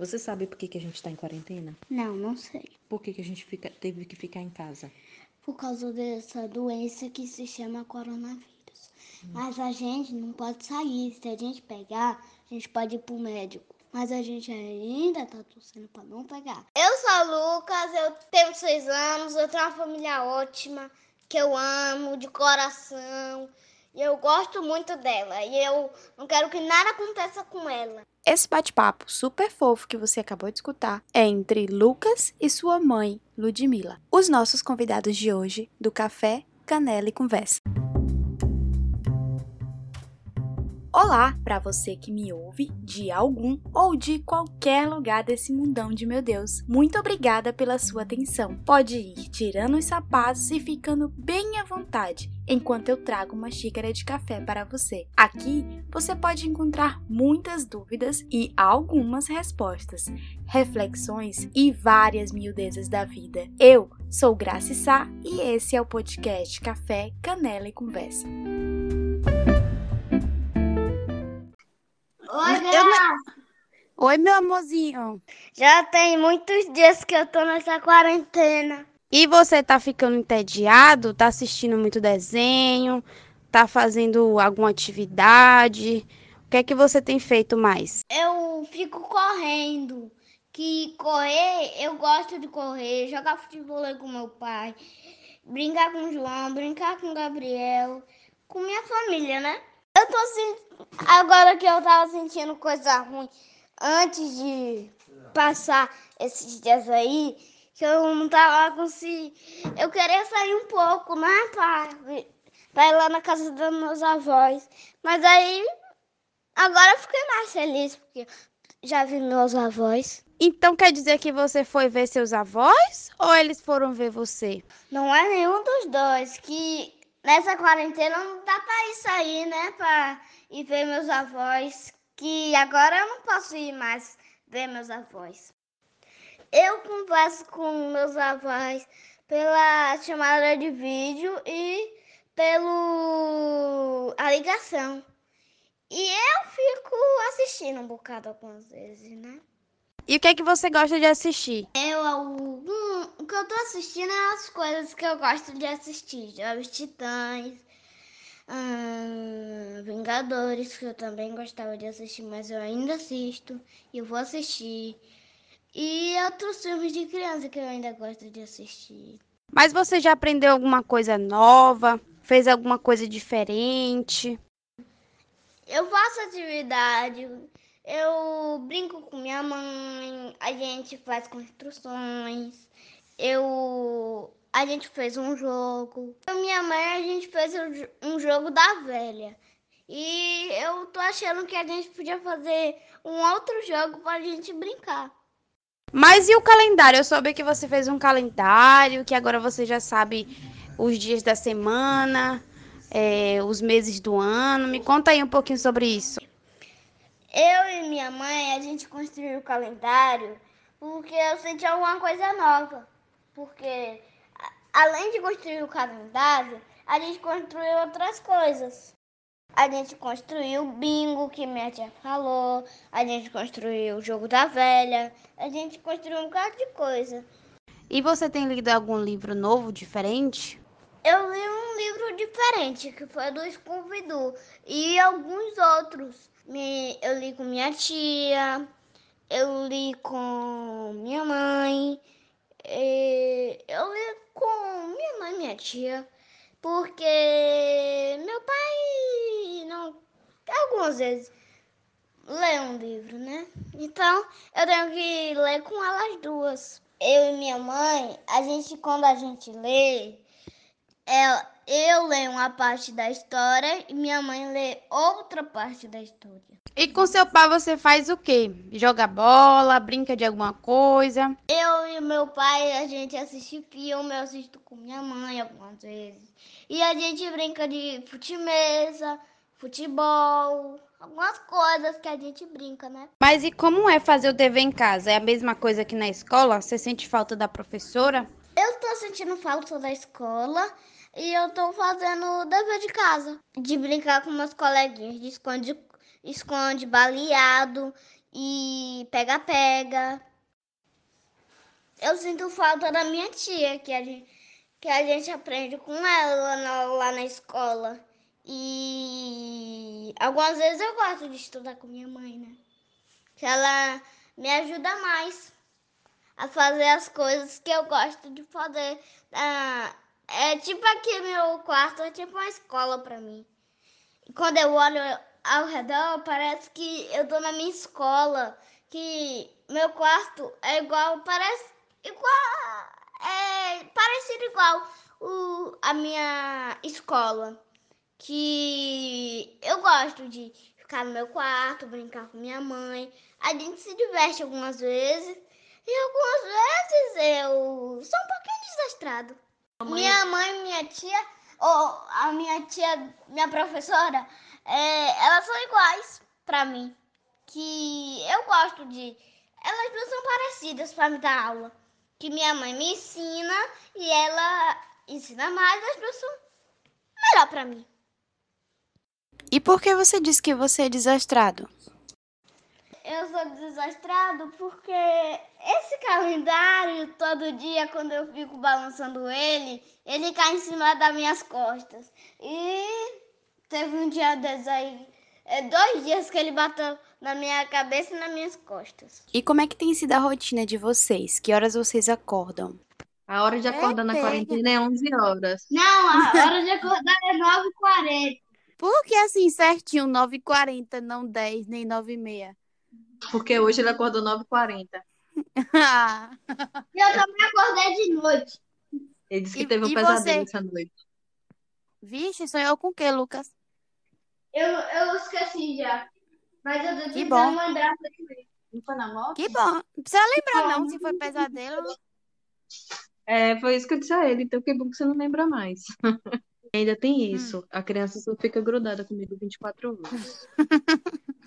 Você sabe por que, que a gente está em quarentena? Não, não sei. Por que, que a gente fica, teve que ficar em casa? Por causa dessa doença que se chama coronavírus. Mas a gente não pode sair. Se a gente pegar, a gente pode ir pro médico. Mas a gente ainda tá torcendo pra não pegar. Eu sou Lucas, eu tenho seis anos, eu tenho uma família ótima, que eu amo de coração. E eu gosto muito dela. E eu não quero que nada aconteça com ela. Esse bate-papo super fofo que você acabou de escutar é entre Lucas e sua mãe, Ludmila. Os nossos convidados de hoje do Café, Canela e Conversa. Olá para você que me ouve de algum ou de qualquer lugar desse mundão de meu Deus. Muito obrigada pela sua atenção. Pode ir tirando os sapatos e ficando bem à vontade enquanto eu trago uma xícara de café para você. Aqui você pode encontrar muitas dúvidas e algumas respostas, reflexões e várias miudezas da vida. Eu sou Graça Sá e esse é o podcast Café, Canela e Conversa. Oi, não- Oi, meu amorzinho. Já tem muitos dias que eu tô nessa quarentena. E você tá ficando entediado? Tá assistindo muito desenho? Tá fazendo alguma atividade? O que é que você tem feito mais? Eu fico correndo. Que correr, eu gosto de correr, jogar futebol com meu pai, brincar com o João, brincar com o Gabriel, com minha família, né? Eu tô assim, agora que eu tava sentindo coisa ruim antes de passar esses dias aí, que eu não tava conseguindo. Eu queria sair um pouco, né, pra, pra ir lá na casa dos meus avós. Mas aí, agora eu fiquei mais feliz, porque já vi meus avós. Então quer dizer que você foi ver seus avós ou eles foram ver você? Não é nenhum dos dois, que nessa quarentena não dá pra ir sair, né, pra ir ver meus avós, que agora eu não posso ir mais ver meus avós. Eu converso com meus avós pela chamada de vídeo e pelo a ligação. E eu fico assistindo um bocado algumas vezes, né? E o que é que você gosta de assistir? Eu, hum, o que eu tô assistindo é as coisas que eu gosto de assistir. Jovens Titãs, hum, Vingadores, que eu também gostava de assistir, mas eu ainda assisto e eu vou assistir. E outros filmes de criança que eu ainda gosto de assistir. Mas você já aprendeu alguma coisa nova? Fez alguma coisa diferente? Eu faço atividade, eu brinco com minha mãe, a gente faz construções, eu a gente fez um jogo. E minha mãe a gente fez um um jogo da velha. E eu tô achando que a gente podia fazer um outro jogo pra gente brincar. Mas e o calendário? Eu soube que você fez um calendário, que agora você já sabe os dias da semana, é, os meses do ano. Me conta aí um pouquinho sobre isso. Eu e minha mãe, a gente construiu o calendário porque eu senti alguma coisa nova. Porque além de construir o calendário, a gente construiu outras coisas. A gente construiu o bingo que minha tia falou, a gente construiu o jogo da velha, a gente construiu um bocado de coisa. E você tem lido algum livro novo, diferente? Eu li um livro diferente, que foi do Scooby-Doo, e alguns outros. Me- Eu li com minha tia, eu li com minha mãe, eu li com minha mãe e minha tia, porque meu pai não. Algumas vezes lê um livro, né? Então eu tenho que ler com elas duas. Eu e minha mãe, a gente, quando a gente lê, é, eu leio uma parte da história e minha mãe lê outra parte da história. E com seu pai você faz o quê? Joga bola, brinca de alguma coisa? Eu e meu pai, a gente assiste filme, eu assisto com minha mãe algumas vezes. E a gente brinca de fute-mesa, futebol, algumas coisas que a gente brinca, né? Mas e como é fazer o dever em casa? É a mesma coisa que na escola? Você sente falta da professora? Eu tô sentindo falta da escola e eu tô fazendo o dever de casa. De brincar com meus coleguinhas de esconde, esconde, baleado e pega-pega. Eu sinto falta da minha tia, que a gente, que a gente aprende com ela na- lá na escola. E algumas vezes eu gosto de estudar com minha mãe, né? Que ela me ajuda mais a fazer as coisas que eu gosto de fazer. Ah, é tipo aqui meu quarto, é tipo uma escola pra mim. E quando eu olho ao redor, parece que eu tô na minha escola. Que meu quarto é igual, parece igual, é parecido igual o, a minha escola. Que eu gosto de ficar no meu quarto, brincar com minha mãe. A gente se diverte algumas vezes. E algumas vezes eu sou um pouquinho desastrado. Minha mãe e minha tia, ou a minha tia, minha professora, é, elas são iguais pra mim. Que eu gosto de. Elas duas são parecidas pra me dar aula. Que minha mãe me ensina e ela ensina mais, as duas são melhor pra mim. E por que você diz que você é desastrado? Eu sou desastrado porque esse calendário, todo dia, quando eu fico balançando ele, ele cai em cima das minhas costas. E teve um dia desses aí, é, dois dias que ele bateu na minha cabeça e nas minhas costas. E como é que tem sido a rotina de vocês? Que horas vocês acordam? A hora de acordar na pega. quarentena é 11 horas. Não, a hora de acordar é 9h40. Por que assim certinho, 9h40, não 10, nem 9h30? Porque hoje ele acordou 9h40. Ah, E eu também acordei de noite. Ele disse que E- teve um pesadelo você? essa noite. Vixe, sonhou com o quê, Lucas? Eu, eu esqueci já. Mas eu tô Que bom. lembrar. Não foi na moto? Que bom. Não precisa lembrar, não, se foi pesadelo. É, foi isso que eu disse a ele. Então, que bom que você não lembra mais. Ainda tem isso. A criança só fica grudada comigo 24 horas.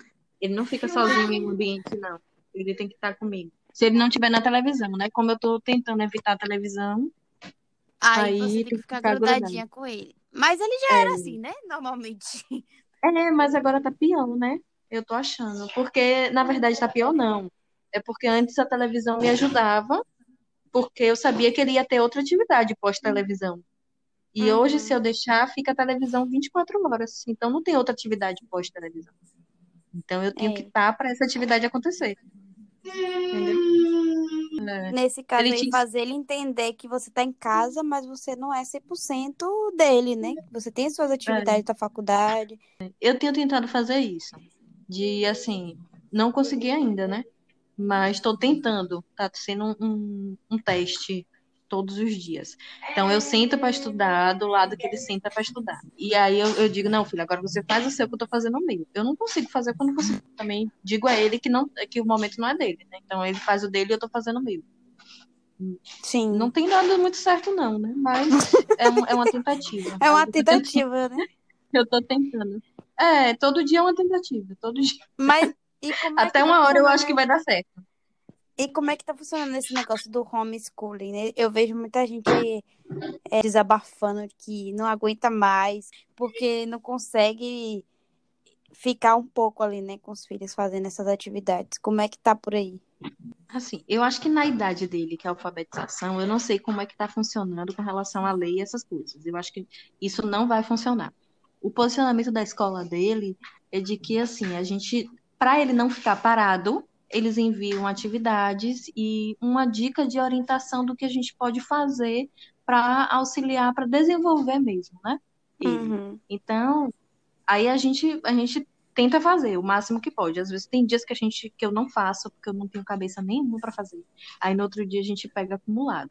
Ele não fica sozinho em um ambiente, não. Ele tem que estar comigo. Se ele não estiver na televisão, né? Como eu tô tentando evitar a televisão, Aí, Aí você tem que ficar ficar grudadinha com ele. Mas ele já É. era assim, né? Normalmente. É, mas agora tá pior, né? Eu tô achando. Porque, na verdade, tá pior, não. É porque antes a televisão me ajudava, porque eu sabia que ele ia ter outra atividade pós-televisão. E Uhum. hoje, se eu deixar, fica a televisão 24 horas. Então, não tem outra atividade pós-televisão. Então, eu tenho É. que estar para essa atividade acontecer. Entendeu? É. Nesse caso Ele te- fazer ele entender que você tá em casa, mas você não é 100% dele, né? Você tem suas atividades da faculdade. Eu tenho tentado fazer isso. De, assim, não consegui ainda, né? Mas estou tentando. Tá sendo um, um, um teste todos os dias. Então, eu sento para estudar do lado que ele senta para estudar. E aí eu, eu digo, não, filho, agora você faz o seu que eu tô fazendo o meu. Eu não consigo fazer quando você também digo a ele que não que o momento não é dele, né? Então ele faz o dele e eu tô fazendo o meu. Sim. Não tem dado muito certo não, né? Mas é, um- é uma tentativa. É uma tentativa, né? Eu tô tentando. É, todo dia é uma tentativa, todo dia. Mas e como é Até uma hora eu acho que vai dar certo. E como é que tá funcionando esse negócio do homeschooling, né? Eu vejo muita gente é, desabafando que não aguenta mais, porque não consegue ficar um pouco ali, né, com os filhos fazendo essas atividades. Como é que tá por aí? Assim, eu acho que na idade dele, que é a alfabetização, eu não sei como é que está funcionando com relação à lei e essas coisas. Eu acho que isso não vai funcionar. O posicionamento da escola dele é de que, assim, a gente, para ele não ficar parado, eles enviam atividades e uma dica de orientação do que a gente pode fazer para auxiliar, para desenvolver mesmo, né? Uhum. Então, aí a gente, a gente tenta fazer o máximo que pode. Às vezes tem dias que a gente que eu não faço porque eu não tenho cabeça nenhuma para fazer. Aí no outro dia a gente pega acumulado.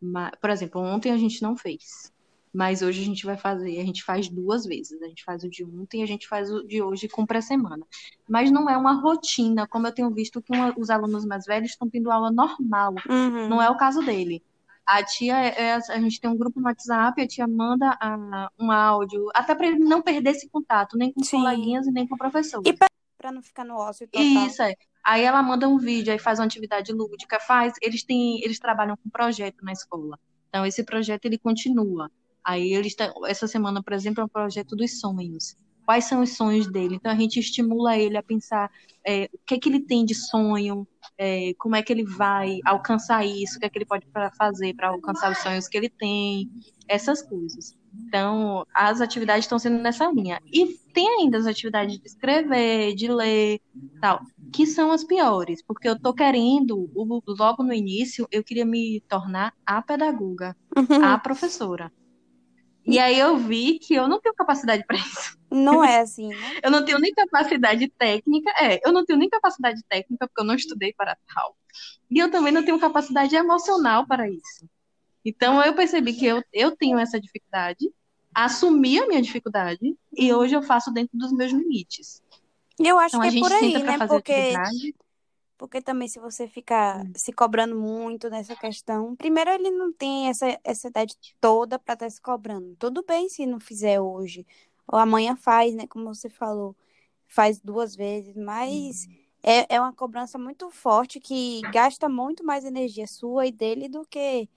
Ma- Por exemplo, ontem a gente não fez. Mas hoje a gente vai fazer, a gente faz duas vezes. A gente faz o de ontem e a gente faz o de hoje com pré-semana. Mas não é uma rotina, como eu tenho visto que uma- os alunos mais velhos estão tendo aula normal. Uhum. Não é o caso dele. A tia, é- é- a gente tem um grupo no WhatsApp, a tia manda a- um áudio, até para ele não perder esse contato, nem com os Sim. coleguinhas e nem com o professor. E Pra não ficar no ócio total. Isso, é. Aí ela manda um vídeo, aí faz uma atividade lúdica, faz. Eles têm, eles trabalham com projeto na escola. Então esse projeto ele continua. Aí essa semana, por exemplo, é o projeto dos sonhos. quais são os sonhos dele. Então a gente estimula ele a pensar é, o que é que ele tem de sonho, é, como é que ele vai alcançar isso, o que é que ele pode fazer para alcançar os sonhos que ele tem, essas coisas. Então, as atividades estão sendo nessa linha. E tem ainda as atividades de escrever, de ler, tal, que são as piores, porque eu tô querendo, logo no início, eu queria me tornar a pedagoga, a professora. E aí eu vi que eu não tenho capacidade para isso. Não é assim, né? eu não tenho nem capacidade técnica, é, eu não tenho nem capacidade técnica porque eu não estudei para tal. E eu também não tenho capacidade emocional para isso. Então eu percebi que eu, eu tenho essa dificuldade, assumi a minha dificuldade e hoje eu faço dentro dos meus limites. Eu acho então, que é por aí, né? Porque. Porque também se você ficar hum. se cobrando muito nessa questão, primeiro ele não tem essa, essa idade toda para estar tá se cobrando. Tudo bem se não fizer hoje, ou amanhã faz, né? Como você falou, faz duas vezes, mas uhum. é, é uma cobrança muito forte que gasta muito mais energia sua e dele do que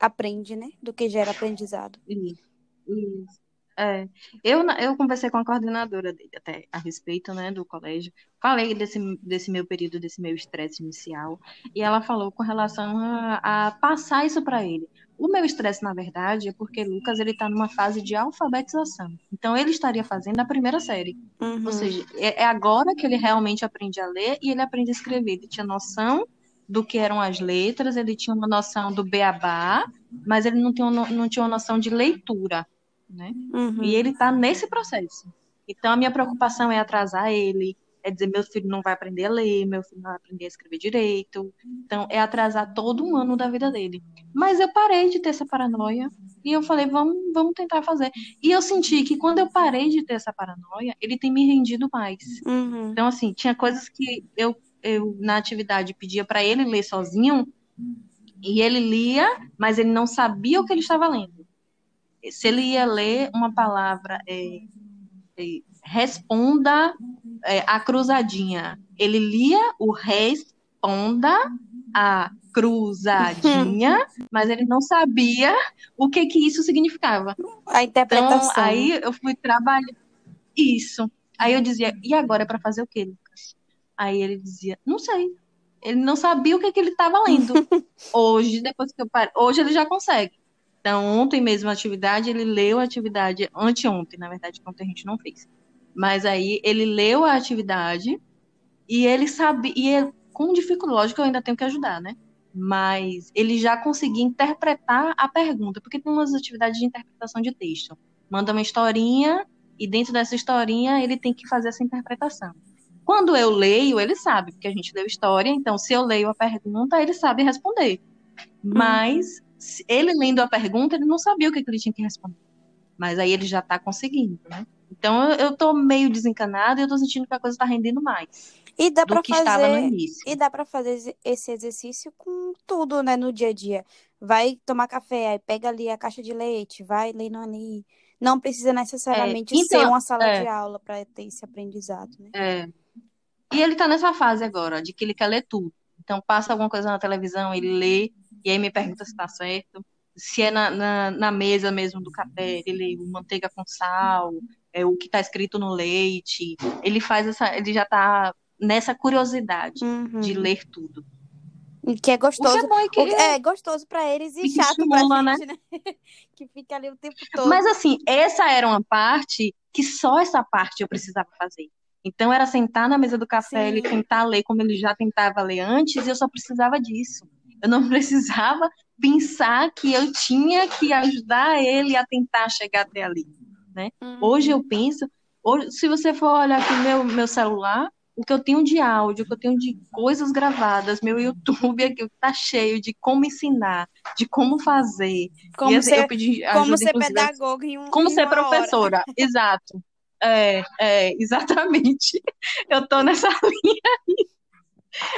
aprende, né? Do que gera aprendizado. Isso. Isso. É, eu, eu conversei com a coordenadora dele até a respeito, né, do colégio. Falei desse, desse meu período, desse meu estresse inicial, e ela falou com relação a, a passar isso para ele. O meu estresse, na verdade, é porque Lucas ele está numa fase de alfabetização. Então ele estaria fazendo a primeira série. Uhum. Ou seja, é, é agora que ele realmente aprende a ler e ele aprende a escrever. Ele tinha noção do que eram as letras, ele tinha uma noção do beabá, mas ele não tinha, não tinha uma noção de leitura né? Uhum. E ele está nesse processo. Então a minha preocupação é atrasar ele, é dizer meu filho não vai aprender a ler, meu filho não vai aprender a escrever direito. Então é atrasar todo um ano da vida dele. Mas eu parei de ter essa paranoia e eu falei, vamos, vamos tentar fazer. E eu senti que quando eu parei de ter essa paranoia, ele tem me rendido mais. Uhum. Então assim, tinha coisas que eu, eu na atividade pedia para ele ler sozinho e ele lia, mas ele não sabia o que ele estava lendo se ele ia ler uma palavra, é, é, responda é, a cruzadinha. Ele lia o responda a cruzadinha, mas ele não sabia o que que isso significava. A interpretação. Então, aí eu fui trabalhar isso. Aí eu dizia, e agora é para fazer o quê, Lucas? Aí ele dizia, não sei. Ele não sabia o que, que ele estava lendo. Hoje, depois que eu parei, hoje ele já consegue. Então, ontem mesmo a atividade, ele leu a atividade, anteontem, na verdade, ontem a gente não fez. Mas aí ele leu a atividade e ele sabe, e ele, com dificuldade, lógico, eu ainda tenho que ajudar, né? Mas ele já conseguia interpretar a pergunta, porque tem umas atividades de interpretação de texto. Manda uma historinha e dentro dessa historinha ele tem que fazer essa interpretação. Quando eu leio, ele sabe, porque a gente leu história, então se eu leio a pergunta, ele sabe responder. Mas ele lendo a pergunta, ele não sabia o que, ele tinha que responder. Mas aí ele já está conseguindo, né? Então eu, estou meio desencanada e eu tô sentindo que a coisa está rendendo mais. E dá para fazer E dá para fazer esse exercício com tudo, né, no dia a dia. Vai tomar café, aí pega ali a caixa de leite, vai lendo ali. Não precisa necessariamente é, então, ser uma sala é, de aula para ter esse aprendizado, né? É. E ele está nessa fase agora, de que ele quer ler tudo. Então passa alguma coisa na televisão, ele lê e aí me pergunta se está certo. Se é na, na, na, mesa mesmo do café, ele manteiga com sal, é o que está escrito no leite. Ele faz essa, ele já está nessa curiosidade uhum. de ler tudo. Que é gostoso. O que é, que é gostoso para eles e chato estimula, pra gente, né? né? que fica ali o tempo todo. Mas assim, essa era uma parte que só essa parte eu precisava fazer. Então era sentar na mesa do café, Sim. ele tentar ler como ele já tentava ler antes, e eu só precisava disso. Eu não precisava pensar que eu tinha que ajudar ele a tentar chegar até ali, né? Uhum. Hoje eu penso, hoje, se você for olhar aqui meu meu celular, o que eu tenho de áudio, o que eu tenho de coisas gravadas, meu YouTube aqui tá cheio de como ensinar, de como fazer. Como assim, ser, ajuda, como ser pedagoga em um, Como em ser professora, hora. exato. É, é, exatamente. Eu tô nessa linha aí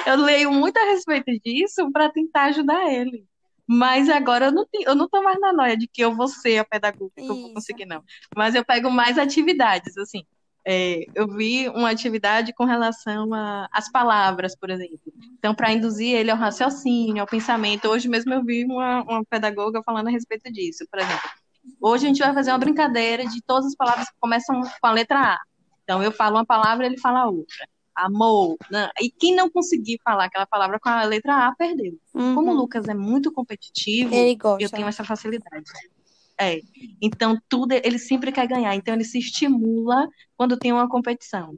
eu leio muito a respeito disso para tentar ajudar ele. Mas agora eu não, tenho, eu não tô mais na noia de que eu vou ser a pedagoga, que eu vou conseguir, não. Mas eu pego mais atividades, assim. É, eu vi uma atividade com relação às palavras, por exemplo. Então, para induzir ele ao raciocínio, ao pensamento. Hoje mesmo eu vi uma, uma pedagoga falando a respeito disso. Por exemplo, Hoje a gente vai fazer uma brincadeira de todas as palavras que começam com a letra A. Então eu falo uma palavra, ele fala outra. Amor. Né? E quem não conseguir falar aquela palavra com a letra A, perdeu. Como o Uhum. Lucas é muito competitivo, eu tenho essa facilidade. É. Então, tudo ele sempre quer ganhar. Então, ele se estimula quando tem uma competição.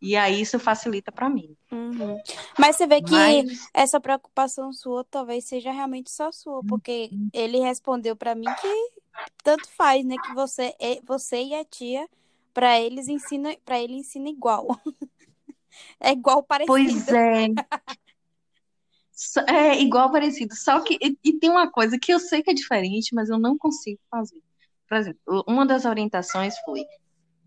E aí, isso facilita para mim. Uhum. Mas você vê que Mas, essa preocupação sua talvez seja realmente só sua, porque ele respondeu pra mim que tanto faz, né? Que você, você e a tia, pra eles ensina, para ele ensina igual. É igual parecido. pois é. É igual parecido. Só que. E, e tem uma coisa que eu sei que é diferente, mas eu não consigo fazer. Por exemplo, uma das orientações foi: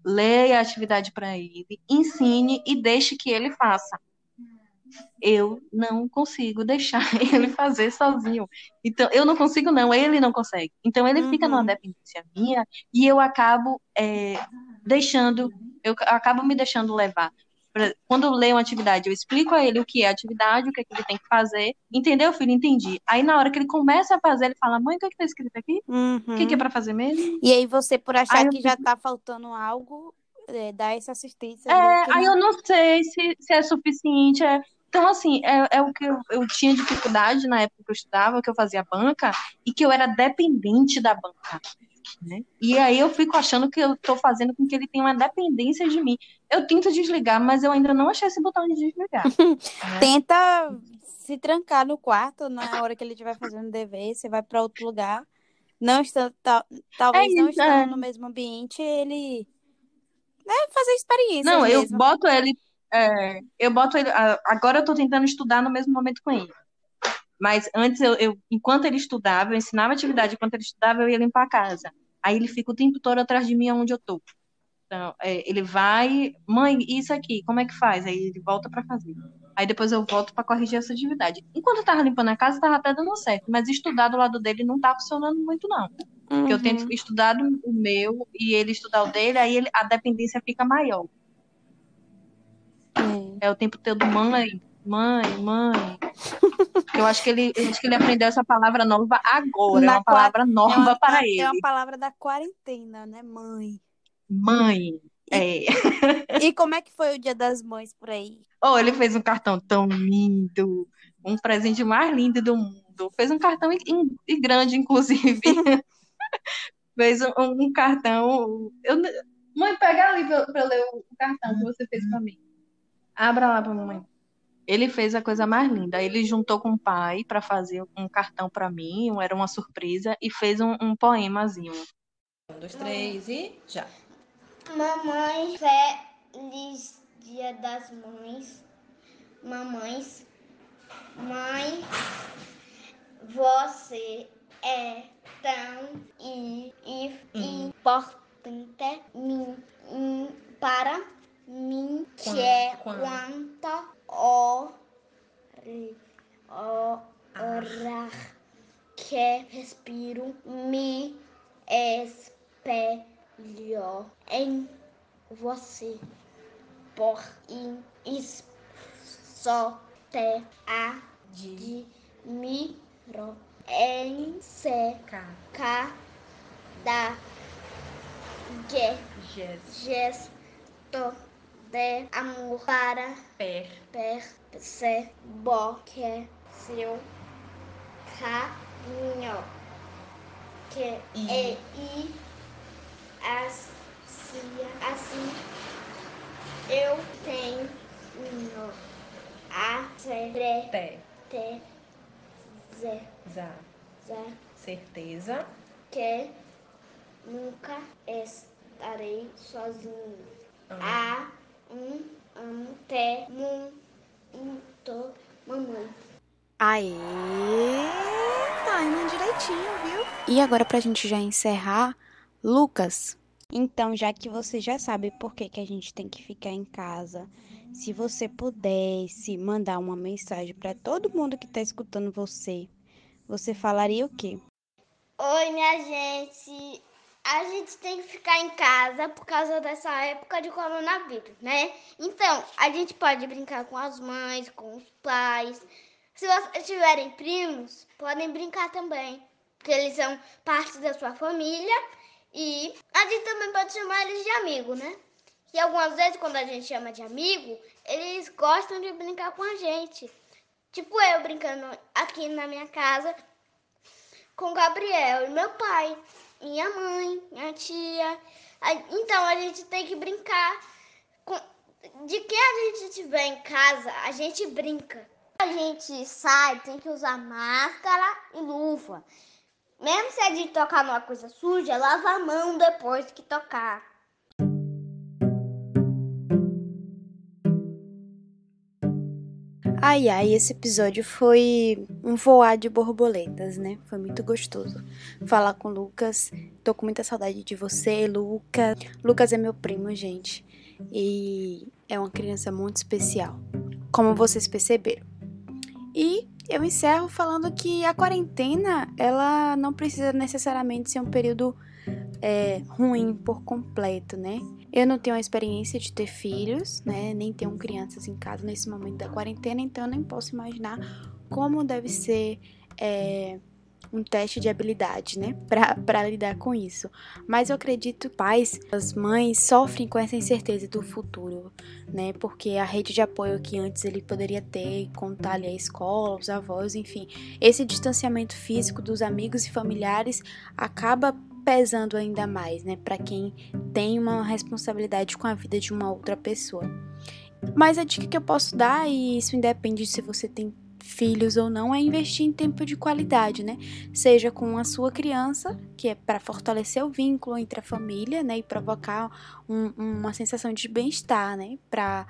leia a atividade para ele, ensine e deixe que ele faça. Eu não consigo deixar ele fazer sozinho. Então, eu não consigo, não, ele não consegue. Então, ele fica numa Uhum. dependência minha e eu acabo é, deixando, eu acabo me deixando levar. Pra- Quando eu leio uma atividade, eu explico a ele o que é a atividade, o que, é que ele tem que fazer. Entendeu, filho? Entendi. Aí, na hora que ele começa a fazer, ele fala: Mãe, o que, é que tá escrito aqui? O que, que é Uhum. para fazer mesmo? E aí você, por achar Aí eu que já tá faltando algo, é, dá essa assistência É, que aí eu não sei se, se é suficiente. é. Então, assim, é, é o que eu, eu tinha dificuldade na época que eu estudava, que eu fazia banca, e que eu era dependente da banca. Né? E aí eu fico achando que eu tô fazendo com que ele tenha uma dependência de mim. Eu tento desligar, mas eu ainda não achei esse botão de desligar. né? Tenta se trancar no quarto na hora que ele estiver fazendo dever, você vai pra outro lugar. Não está, tal- talvez É não estando é. no mesmo ambiente, ele né, fazer experiências Não, eu mesmo. boto ele. é, eu boto ele. Agora eu tô tentando estudar no mesmo momento com ele. Mas antes, eu, eu- enquanto ele estudava, eu ensinava atividade, enquanto ele estudava, eu ia limpar a casa. Aí ele fica o tempo todo atrás de mim onde eu tô. Então, é, ele vai, mãe, isso aqui, como é que faz? Aí ele volta pra fazer. Aí depois eu volto pra corrigir essa atividade. Enquanto eu tava limpando a casa, tava até dando certo. Mas estudar do lado dele não tá funcionando muito, não. Porque eu Uhum. tento estudar o meu e ele estudar o dele, aí ele- a dependência fica maior. É. É o tempo todo mãe, mãe, mãe. Eu acho que ele, acho que ele aprendeu essa palavra nova agora. Na é uma palavra É nova uma, para é ele. uma palavra da quarentena, né, mãe? Mãe. É. E como é que foi o Dia das Mães por aí? Oh, ele fez um cartão tão lindo. Um presente mais lindo do mundo. Fez um cartão e, e grande, inclusive. fez um, um cartão. Eu, mãe, pega ali eu ler o cartão que você fez pra mim. Abra lá pra mamãe. Ele fez a coisa mais linda. Ele juntou com o pai pra fazer um cartão pra mim, era uma surpresa, e fez um, um poemazinho. Um, dois, três e já. Mamãe, feliz dia das mães. Mamães, mãe, você é tão i- i- importante mim- mim- para mim que é Quan- quanto or, orar que respiro me espelho em você por in, is, só te De admiro em cada ge- Jess. gesto de amor para Per. perceber que seu carinho que E- é e assim, assim eu tenho a Te. certeza Za. Certeza. que nunca estarei sozinho. Ah. A um amo te muito mamãe. Aê! Tá indo direitinho, viu? E agora, pra gente já encerrar, Lucas. Então, já que você já sabe por que, que a gente tem que ficar em casa, se você pudesse mandar uma mensagem para todo mundo que tá escutando você, você falaria o quê? Oi, minha gente. A gente tem que ficar em casa por causa dessa época de coronavírus, né? Então, a gente pode brincar com as mães, com os pais. Se vocês tiverem primos, podem brincar também. porque eles são parte da sua família e a gente também pode chamar eles de amigo, né? E algumas vezes quando a gente chama de amigo, eles gostam de brincar com a gente. Tipo eu brincando aqui na minha casa com o Gabriel e meu pai, minha mãe, minha tia. Então a gente tem que brincar de que a gente estiver em casa, a gente brinca. A gente sai, tem que usar máscara e luva. Mesmo se a gente tocar numa coisa suja, lava a mão depois que tocar. Ai ai, esse episódio foi um voar de borboletas, né? Foi muito gostoso falar com o Lucas. Tô com muita saudade de você, Lucas. Lucas é meu primo, gente. E é uma criança muito especial, como vocês perceberam. E eu encerro falando que a quarentena, ela não precisa necessariamente ser um período é, ruim por completo, né? Eu não tenho a experiência de ter filhos, né? Nem tenho crianças em casa nesse momento da quarentena, então eu nem posso imaginar como deve ser é, um teste de habilidade, né? Para lidar com isso. Mas eu acredito que pais, as mães sofrem com essa incerteza do futuro, né? Porque a rede de apoio que antes ele poderia ter, contar ali a escola, os avós, enfim, esse distanciamento físico dos amigos e familiares acaba pesando ainda mais, né, para quem tem uma responsabilidade com a vida de uma outra pessoa. Mas a dica que eu posso dar, e isso independe de se você tem filhos ou não, é investir em tempo de qualidade, né? Seja com a sua criança, que é para fortalecer o vínculo entre a família, né, e provocar um, uma sensação de bem-estar, né, para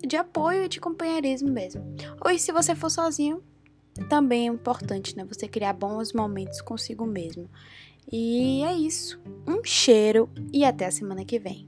de apoio e de companheirismo mesmo. Ou se você for sozinho, também é importante, né, você criar bons momentos consigo mesmo. E é isso. Um cheiro e até a semana que vem.